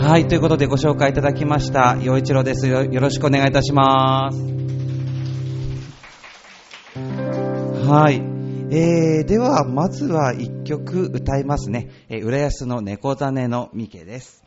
はい、ということでご紹介いただきました、陽一郎ですよ。よろしくお願いいたします。はい。えー、では、まずは1曲歌いますね。えー、浦安の猫種のミケです。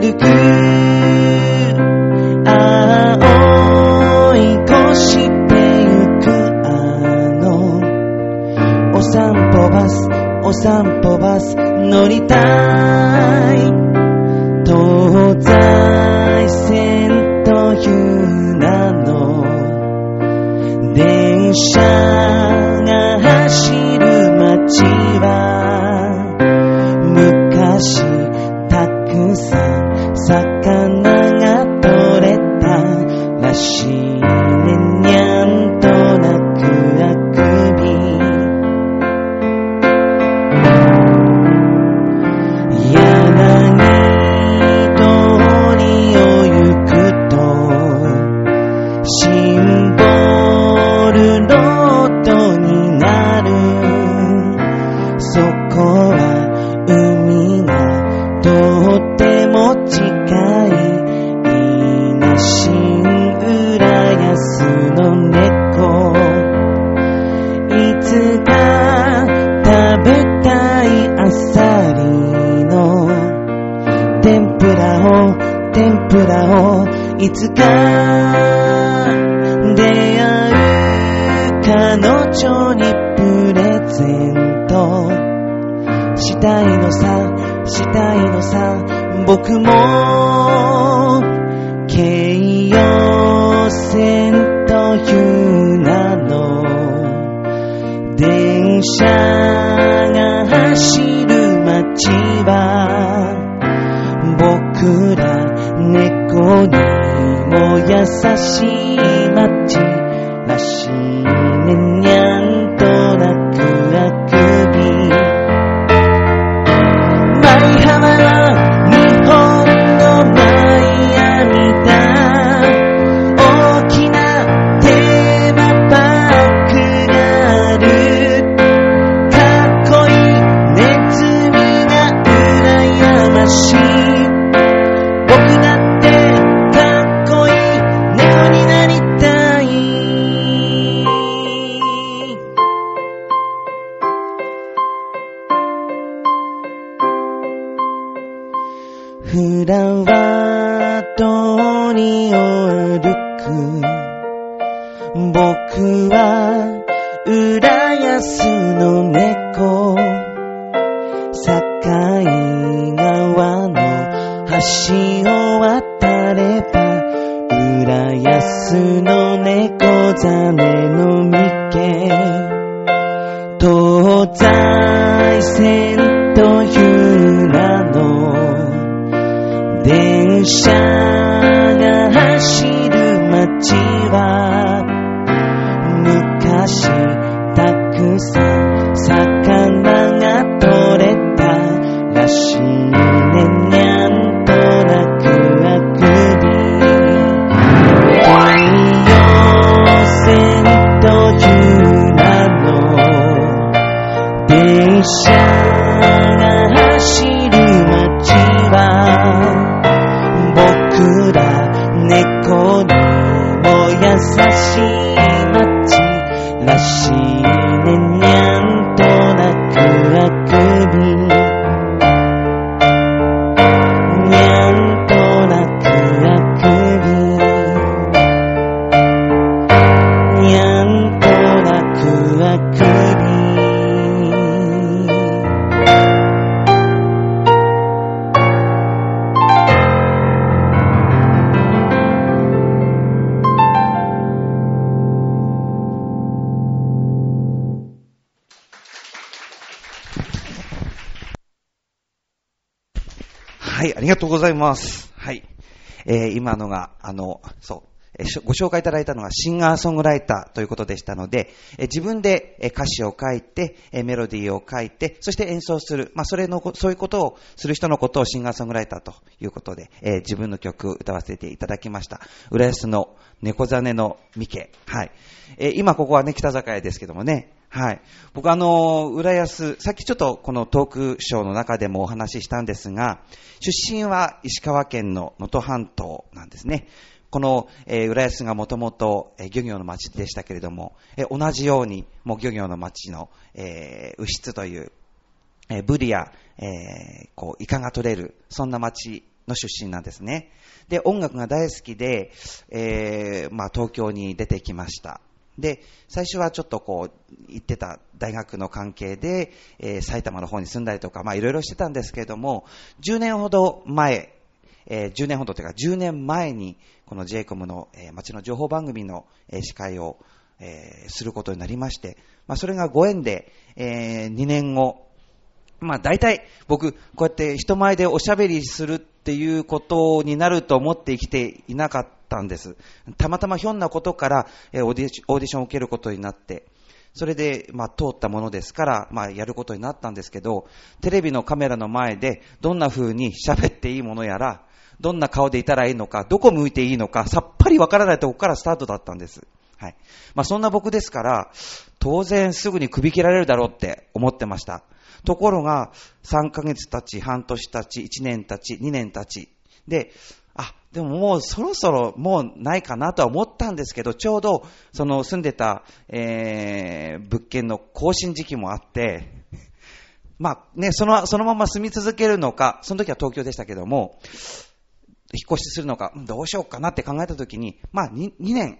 hidupku Saat はい、ありがとうございます。はい。えー今のが、あの、そう、ご紹介いただいたのがシンガーソングライターということでしたので、えー自分でえー歌詞を書いて、えーメロディーを書いて、そして演奏する。まあ、それのこ、そういうことをする人のことをシンガーソングライターということで、えー自分の曲を歌わせていただきました。浦安の猫ザネのミケ。はい。えー今ここはね、北坂屋ですけどもね、はい。僕あの、浦安、さっきちょっとこのトークショーの中でもお話ししたんですが、出身は石川県の能登半島なんですね。この、えー浦安がもともとえ漁業の町でしたけれども、えー同じように、もう漁業の町の、えー、牛津という、えーブリや、えーこう、イカが取れる、そんな町の出身なんですね。で、音楽が大好きで、えーまあ、東京に出てきました。で、最初はちょっとこう、行ってた大学の関係で、えー埼玉の方に住んだりとか、まあいろいろしてたんですけれども、10年ほど前、えー10年ほどというか10年前に、この j イコムの、えー街の情報番組の、えー司会を、えーすることになりまして、まあそれがご縁で、え2年後、まあ大体僕、こうやって人前でおしゃべりするっていうことになると思って生きていなかったたんです。たまたまひょんなことからえオーディションを受けることになって、それで、まあ、通ったものですから、まあ、やることになったんですけど、テレビのカメラの前で、どんな風に喋っていいものやら、どんな顔でいたらいいのか、どこ向いていいのか、さっぱりわからないとこからスタートだったんです。はい。まあ、そんな僕ですから、当然すぐに首切られるだろうって思ってました。ところが、3ヶ月経ち、半年経ち、1年経ち、2年経ち、で、あ、でももうそろそろもうないかなとは思ったんですけど、ちょうどその住んでた、えー、物件の更新時期もあって、まあね、その、そのまま住み続けるのか、その時は東京でしたけども、引っ越しするのか、どうしようかなって考えた時に、まあ 2, 2年、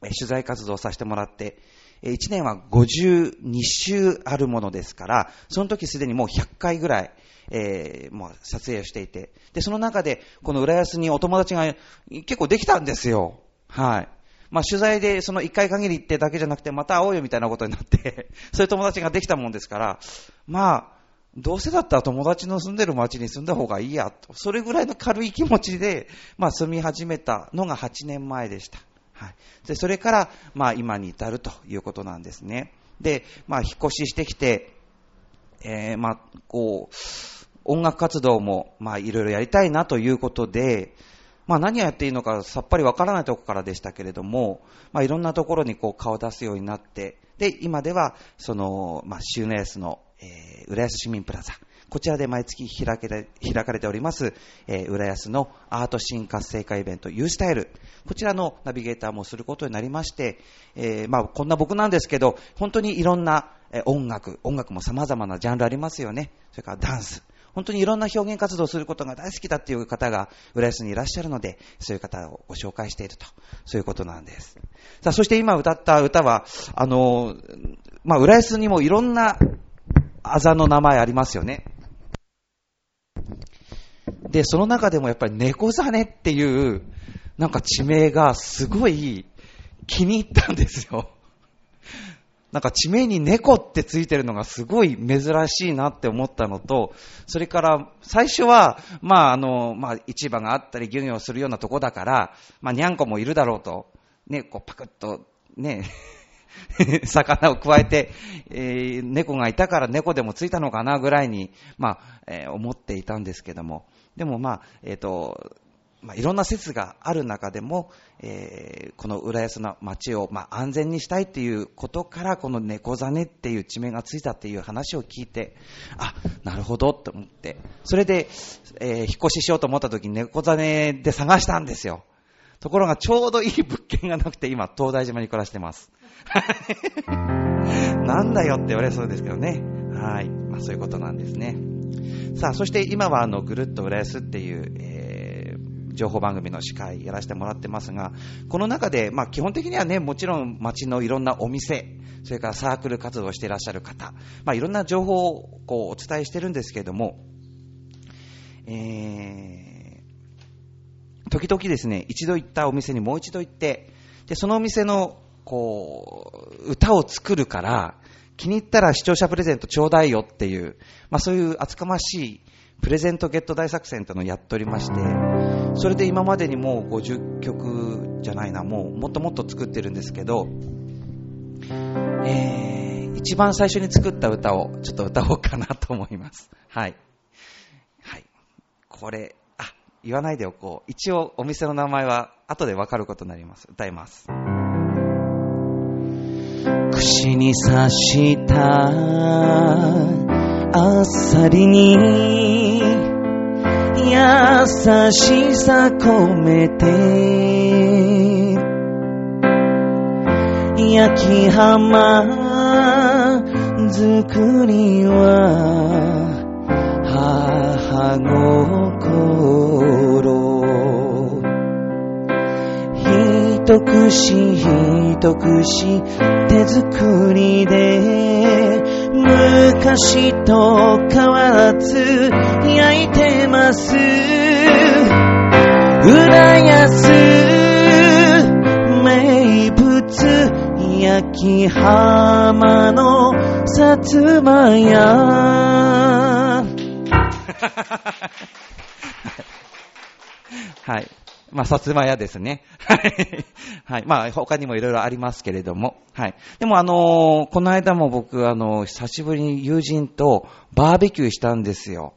取材活動させてもらって、1年は52週あるものですから、その時すでにもう100回ぐらい、えーもう撮影をしていて、で、その中で、この浦安にお友達が結構できたんですよ。はい。まあ、取材でその1回限りってだけじゃなくて、また会おうよみたいなことになって、そういう友達ができたもんですから、まあ、どうせだったら友達の住んでる町に住んだ方がいいやと、それぐらいの軽い気持ちで、まあ、住み始めたのが8年前でした。はい。で、それから、まあ、今に至るということなんですね。で、まあ、引っ越ししてきて、えー、まあ、こう、音楽活動も、まあ、いろいろやりたいなということで、まあ、何をやっていいのかさっぱりわからないところからでしたけれども、まあ、いろんなところにこう顔を出すようになって、で、今では、その、まあ、シューネスの、えー、浦安市民プラザ、こちらで毎月開けて開かれております、えー浦安のアートシーン活性化イベント U スタイル。こちらのナビゲーターもすることになりまして、えーまあ、こんな僕なんですけど、本当にいろんな音楽、音楽も様々なジャンルありますよね。それからダンス。本当にいろんな表現活動をすることが大好きだっていう方が浦安にいらっしゃるので、そういう方をご紹介していると。そういうことなんです。さあ、そして今歌った歌は、あの、まあ、浦安にもいろんなあざの名前ありますよね。で、その中でもやっぱり猫ザネっていう、なんか地名がすごい気に入ったんですよ。なんか地名に猫ってついてるのがすごい珍しいなって思ったのと、それから最初は、まああの、まあ市場があったり漁業するようなとこだから、まあにゃんこもいるだろうと、ね、こうパクッと、ね、魚を加えて、えー猫がいたから猫でもついたのかなぐらいに、まあ、えー思っていたんですけども、でもまあ、えっ、と、まあ、いろんな説がある中でも、えーこの浦安の街を、まあ、安全にしたいっていうことから、この猫ザネっていう地名がついたっていう話を聞いて、あ、なるほどと思って、それで、えー引っ越ししようと思った時に猫ザネで探したんですよ。ところがちょうどいい物件がなくて、今、東大島に暮らしてます。なんだよって言われそうですけどね。はい。まあそういうことなんですね。さあ、そして今はあの、ぐるっと浦安っていう、えー情報番組の司会やらせてもらってますが、この中で、まあ基本的にはね、もちろん街のいろんなお店、それからサークル活動をしていらっしゃる方、まあいろんな情報をこうお伝えしてるんですけれども、えー、時々ですね、一度行ったお店にもう一度行って、で、そのお店の、こう、歌を作るから、気に入ったら視聴者プレゼントちょうだいよっていう、まあそういう厚かましいプレゼントゲット大作戦というのをやっておりまして、それで今までにもう50曲じゃないな、もうもっともっと作ってるんですけど、えー、一番最初に作った歌をちょっと歌おうかなと思います。はい。はい。これ、言わないでおこう。一応お店の名前は後でわかることになります。歌います。串に刺したあっさりに優しさ込めて焼き浜作りは母心一口一口手作りで昔と変わらず焼いてます浦安名物焼き浜のさつま屋 はい。まあ、さつま屋ですね。はい。はい。まあ、他にもいろいろありますけれども。はい。でも、あのーこの間も僕、あのー久しぶりに友人とバーベキューしたんですよ。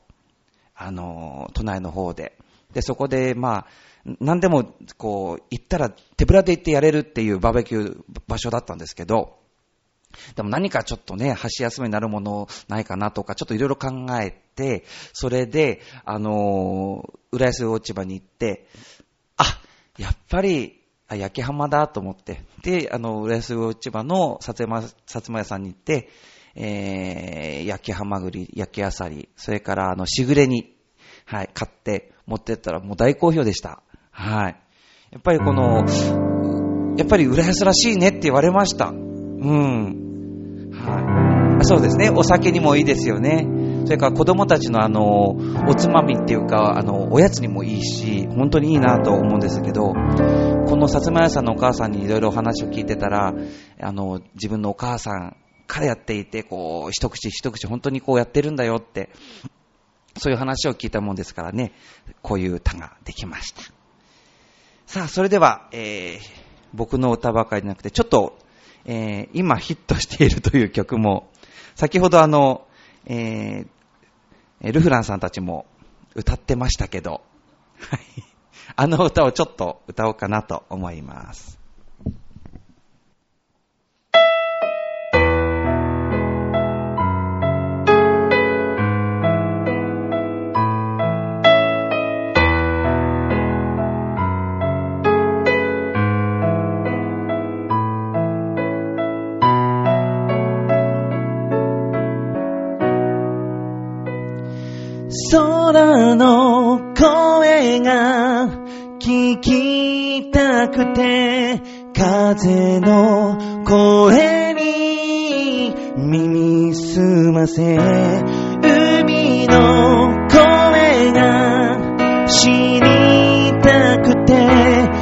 あのー都内の方で。で、そこで、まあ、何でも、こう、行ったら手ぶらで行ってやれるっていうバーベキュー場所だったんですけど、でも何かちょっとね、箸休めになるものないかなとか、ちょっといろいろ考えて、それで、あのー、浦安落ち場に行って、あ、やっぱり、あ焼き浜だと思って、で、あの、浦安落ち場のさつま、さつま屋さんに行って、えー、焼きハマグリ、焼きあさり、それから、あの、しぐれに、はい、買って持ってったらもう大好評でした。はい。やっぱりこの、やっぱり浦安らしいねって言われました。うん。はい。そうですね。お酒にもいいですよね。それから子供たちのあの、おつまみっていうか、あの、おやつにもいいし、本当にいいなと思うんですけど、このさつま屋さんのお母さんにいろいろお話を聞いてたら、あの、自分のお母さんからやっていて、こう、一口一口本当にこうやってるんだよって、そういう話を聞いたもんですからね、こういう歌ができました。さあ、それでは、えー、僕の歌ばかりじゃなくて、ちょっと、えー、今ヒットしているという曲も、先ほどあの、えー、ルフランさんたちも歌ってましたけど、はい。あの歌をちょっと歌おうかなと思います。空の声が聞きたくて風の声に耳すませ海の声が知りたくて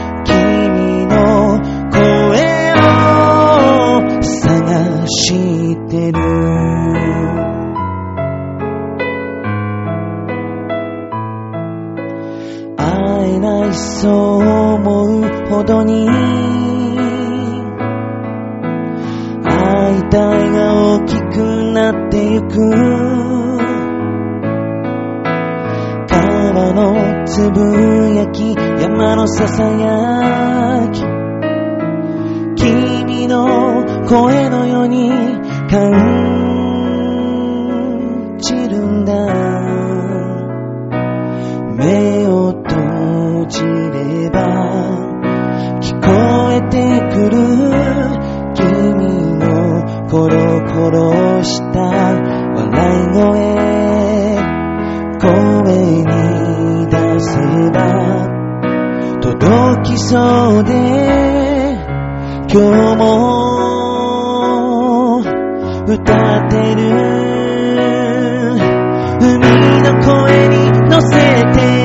歌ってる。海の声に乗せて。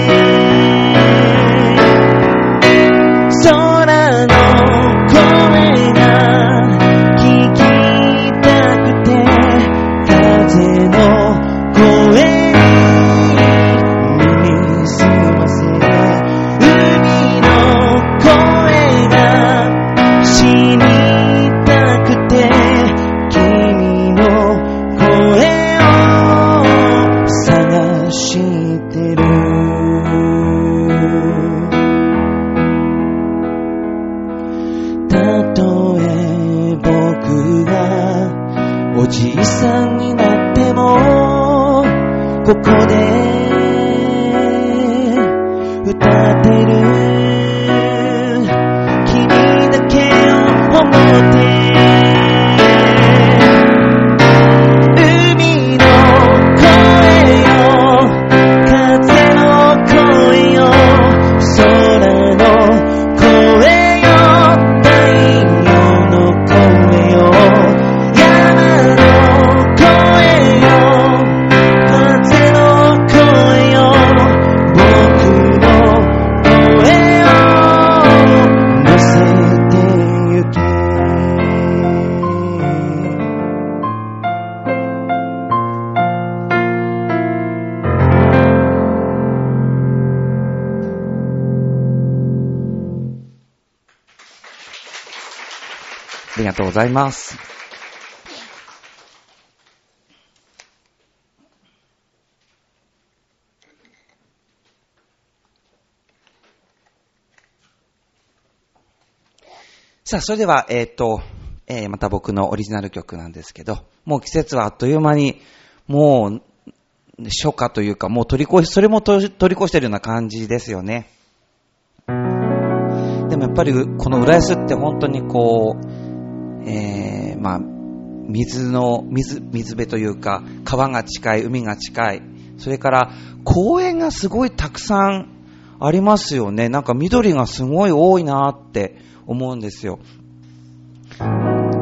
ざいます。さあ、それでは、えっ、と、えーまた僕のオリジナル曲なんですけど、もう季節はあっという間に、もう、初夏というか、もう取り越し、それも取り越してるような感じですよね。でもやっぱり、この浦安って本当にこう、えー、まあ、水の、水、水辺というか、川が近い、海が近い、それから公園がすごいたくさんありますよね。なんか緑がすごい多いなって思うんですよ。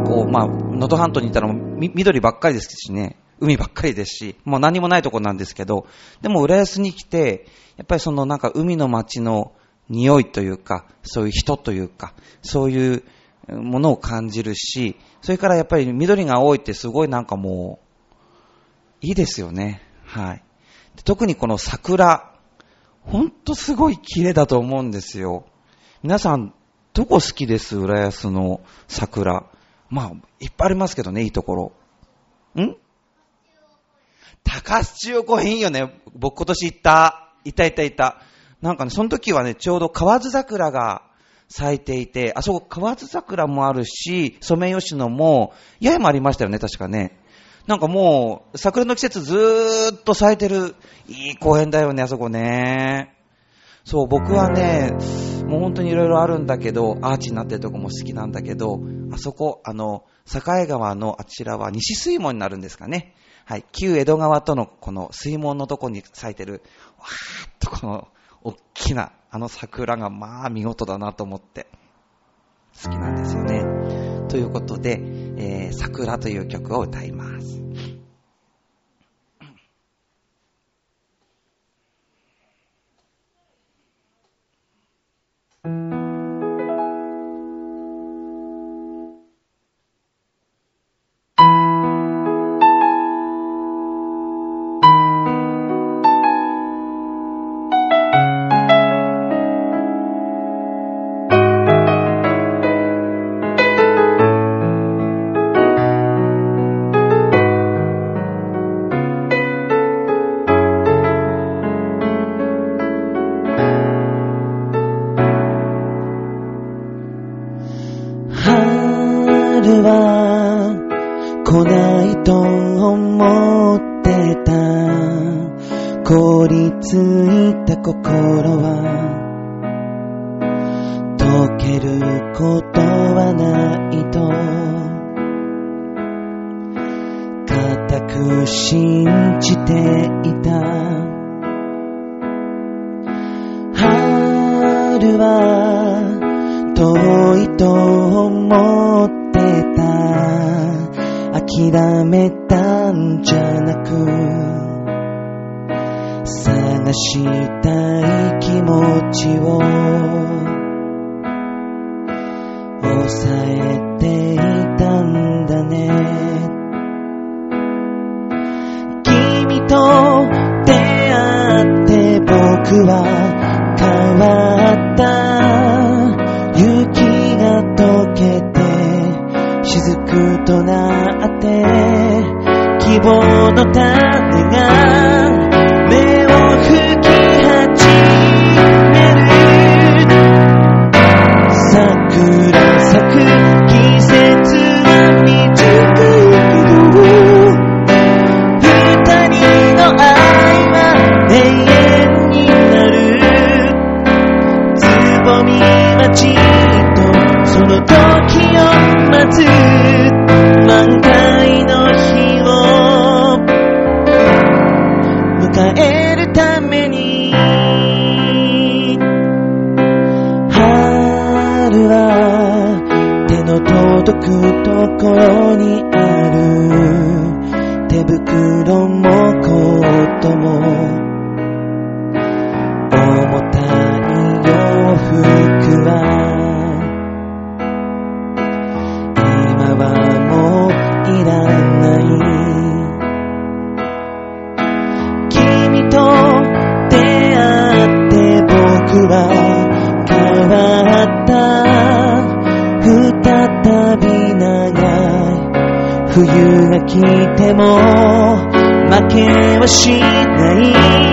こう、まあ、能登半島にいたら緑ばっかりですしね、海ばっかりですし、もう何もないとこなんですけど、でも浦安に来て、やっぱりそのなんか海の街の匂いというか、そういう人というか、そういうものを感じるし、それからやっぱり緑が多いってすごいなんかもう、いいですよね。はい。特にこの桜、ほんとすごい綺麗だと思うんですよ。皆さん、どこ好きです浦安の桜？まあ、いっぱいありますけどね、いいところ。ん？高須中央公園いいよね。僕今年行った。いたいたいた。なんかね、その時はね、ちょうど河津桜が咲いていて、あそこ河津桜もあるし、ソメイヨシノも、八重もありましたよね、確かね。なんかもう、桜の季節ずーっと咲いてる、いい公園だよね、あそこね。そう、僕はね、もう本当にいろいろあるんだけど、アーチになってるとこも好きなんだけど、あそこ、あの、境川のあちらは西水門になるんですかね。はい、旧江戸川とのこの水門のとこに咲いてる、わーっとこの、大きな、あの桜がまあ見事だなと思って、好きなんですよね。ということで、えー、桜という曲を歌います。は変わった。雪が溶けて雫となって希望の種。来ても負けはしない。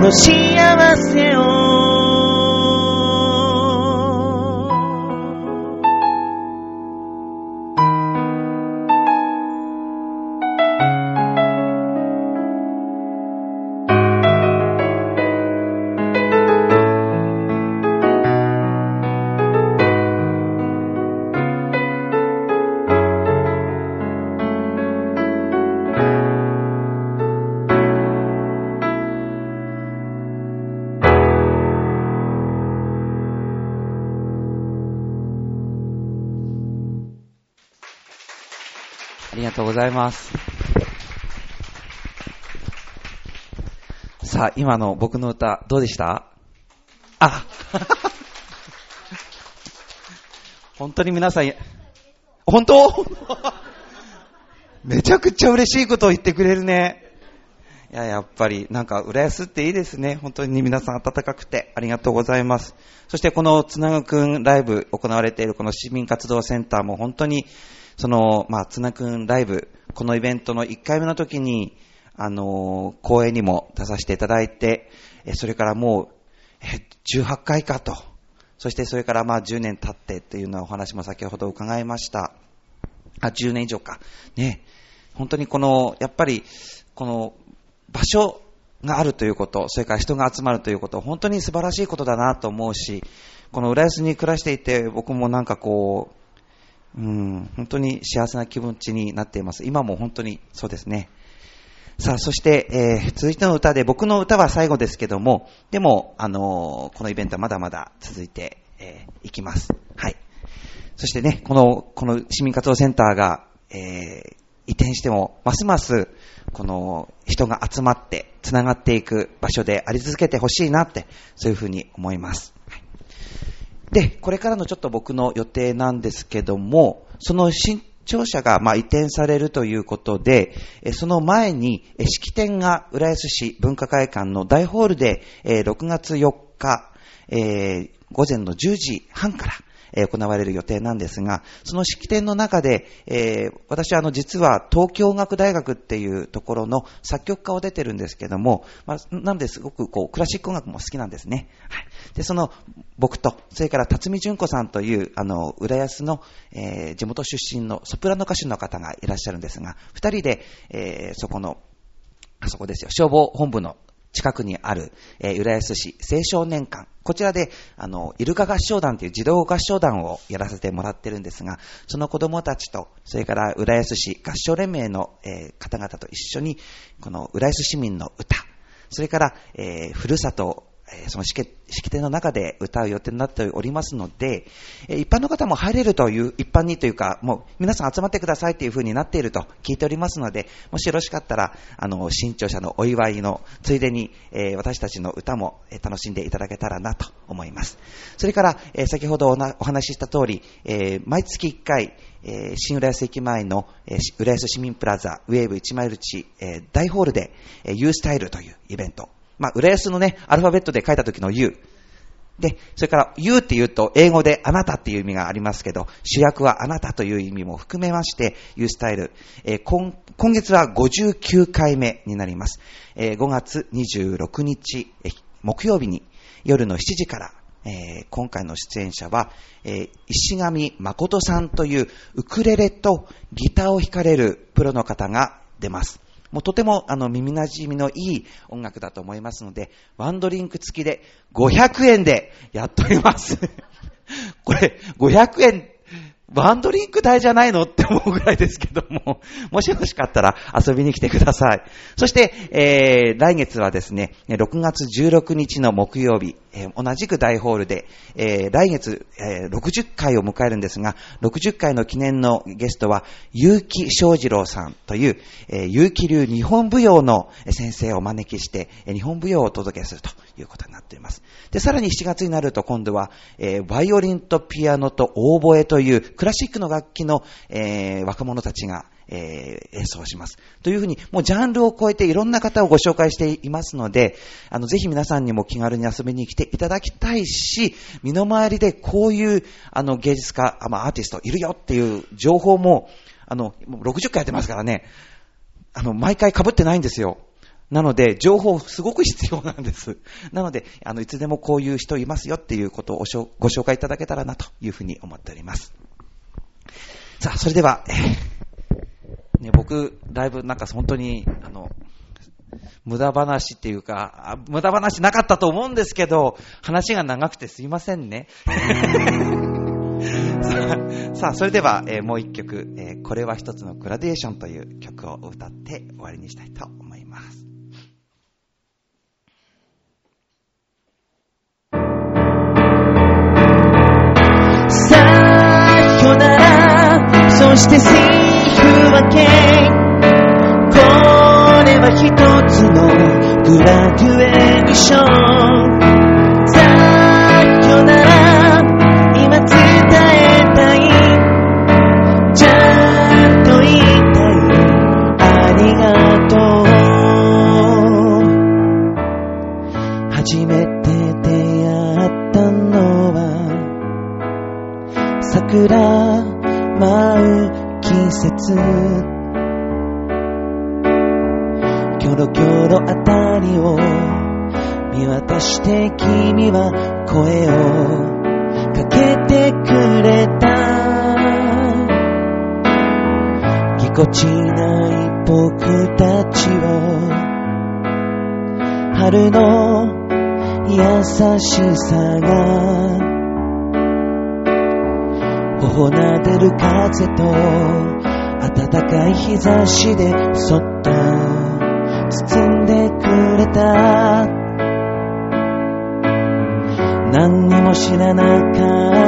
こございます。さあ、今の僕の歌、どうでした？あ本当に皆さん、本当？めちゃくちゃ嬉しいことを言ってくれるね。いや、やっぱり、なんか、浦安っていいですね。本当に皆さん温かくてありがとうございます。そして、このつなぐくんライブ行われているこの市民活動センターも本当に、その、まあ、つなぐくんライブ、このイベントの1回目の時に、あの公演にも出させていただいて、えそれからもう、え18回かと。そしてそれからまあ10年経ってっていうようなお話も先ほど伺いました。あ、10年以上か。ね。本当にこの、やっぱり、この場所があるということ、それから人が集まるということ、本当に素晴らしいことだなと思うし、この浦安に暮らしていて、僕もなんかこう、うん、本当に幸せな気持ちになっています。今も本当にそうですね。さあ、そして、えー続いての歌で、僕の歌は最後ですけども、でも、あのーこのイベントはまだまだ続いて、えーいきます。はい。そしてね、この、この市民活動センターが、えー移転しても、ますます、この人が集まって、つながっていく場所であり続けてほしいなって、そういうふうに思います。で、これからのちょっと僕の予定なんですけども、その新庁舎がまあ移転されるということで、その前に式典が浦安市文化会館の大ホールで6月4日、え午前の10時半からえ行われる予定なんですが、その式典の中で、えー私はあの実は東京音楽大学っていうところの作曲家を出てるんですけども、まあ、なのですごくこうクラシック音楽も好きなんですね。はい。で、その僕と、それから辰巳純子さんという、あの、浦安の、えー、地元出身のソプラノ歌手の方がいらっしゃるんですが、二人で、えー、そこの、あそこですよ、消防本部の近くにある、えー、浦安市青少年館。こちらで、あの、イルカ合唱団という児童合唱団をやらせてもらってるんですが、その子供たちと、それから浦安市合唱連盟の、えー、方々と一緒に、この浦安市民の歌、それから、えー、ふるさとその式典の中で歌う予定になっておりますので、一般の方も入れるという、一般にというか、もう皆さん集まってくださいという風になっていると聞いておりますので、もしよろしかったら、あの、新潮社のお祝いのついでに、え私たちの歌も楽しんでいただけたらなと思います。それから、え先ほどお話しした通り、え毎月1回、え、新浦安駅前の、え、浦安市民プラザウェーブ1マイル地、え、大ホールで、えー、U スタイルというイベントまあ、浦安のね、アルファベットで書いた時の U。で、それから U って言うと英語であなたっていう意味がありますけど、主役はあなたという意味も含めまして、U スタイル、えー、今今月は59回目になります。えー、5月26日、えー、木曜日に夜の7時から、えー、今回の出演者は、え、石上誠さんというウクレレとギターを弾かれるプロの方が出ます。もうとてもあの耳馴染みのいい音楽だと思いますので、ワンドリンク付きで500円でやっております。これ、500円ワンドリンク代じゃないのって思うぐらいですけども、もしよろしかったら遊びに来てください。そして、えー、来月はですね、6月16日の木曜日、えー、同じく大ホールで、えー、来月、えー、60回を迎えるんですが、60回の記念のゲストは、結城翔二郎さんという、え、結城流日本舞踊の先生をお招きして、日本舞踊をお届けするということになっています。で、さらに7月になると今度は、えー、バイオリンとピアノとオーボエというクラシックの楽器の、え、若者たちが、えー、演奏します。というふうに、もうジャンルを超えていろんな方をご紹介していますので、あの、ぜひ皆さんにも気軽に遊びに来ていただきたいし、身の回りでこういう、あの、芸術家、まあ、アーティストいるよっていう情報も、あの、60回やってますからね、あの、毎回被ってないんですよ。なので、情報すごく必要なんです。なので、あの、いつでもこういう人いますよっていうことをご紹介いただけたらなというふうに思っております。さあ、それでは、えー、ね、僕、だいぶなんか本当に、あの、無駄話っていうか、無駄話なかったと思うんですけど、話が長くてすいませんね。さあ、それでは、えー、もう一曲、えー、これは一つのグラデーションという曲を歌って終わりにしたいと思います。そしてわけ。これは一つのグラデュエーション。節キョロキョロあたりを見渡して君は声をかけてくれた。ぎこちない僕たちを。春の優しさが。頬なでる風と暖かい日差しでそっと包んでくれた。何にも知らなか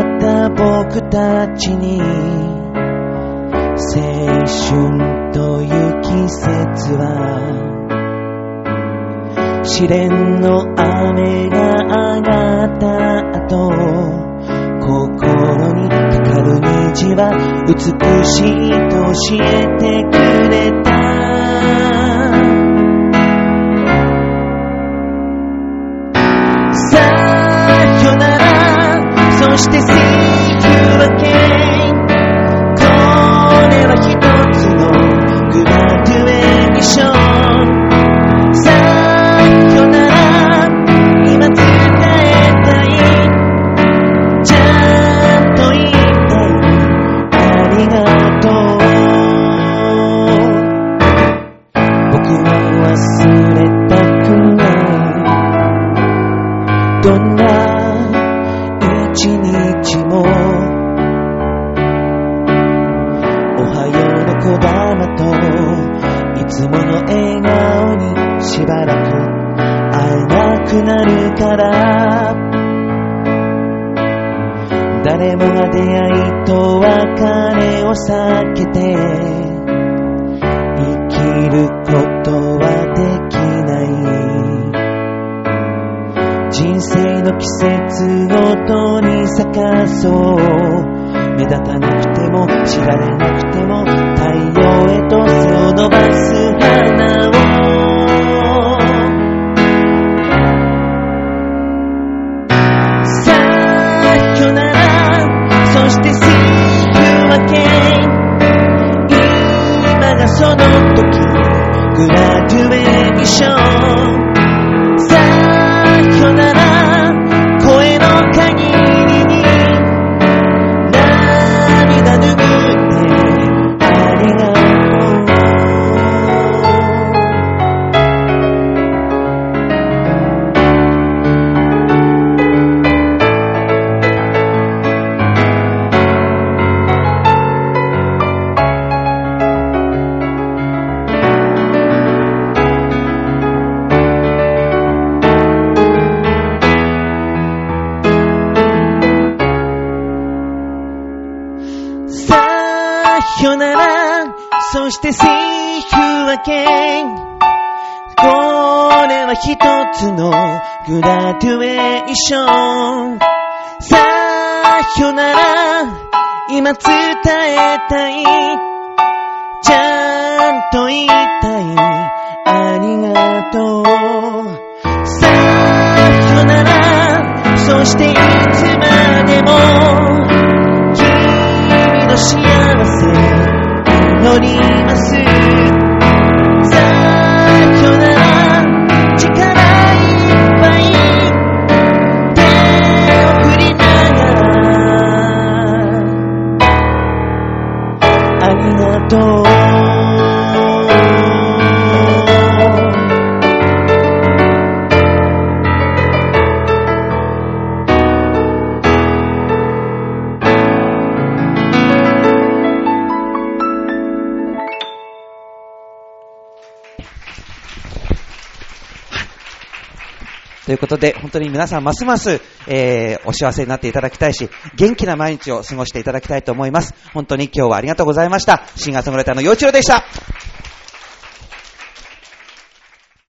った僕たちに青春という季節は。試練の雨が上がった後心にかかる虹は美しいと教えてくれた。さよなら。そしての時グラデュエーションということで、本当に皆さんますます、えー、お幸せになっていただきたいし、元気な毎日を過ごしていただきたいと思います。本当に今日はありがとうございました。シンガーソングライターの陽一郎でした。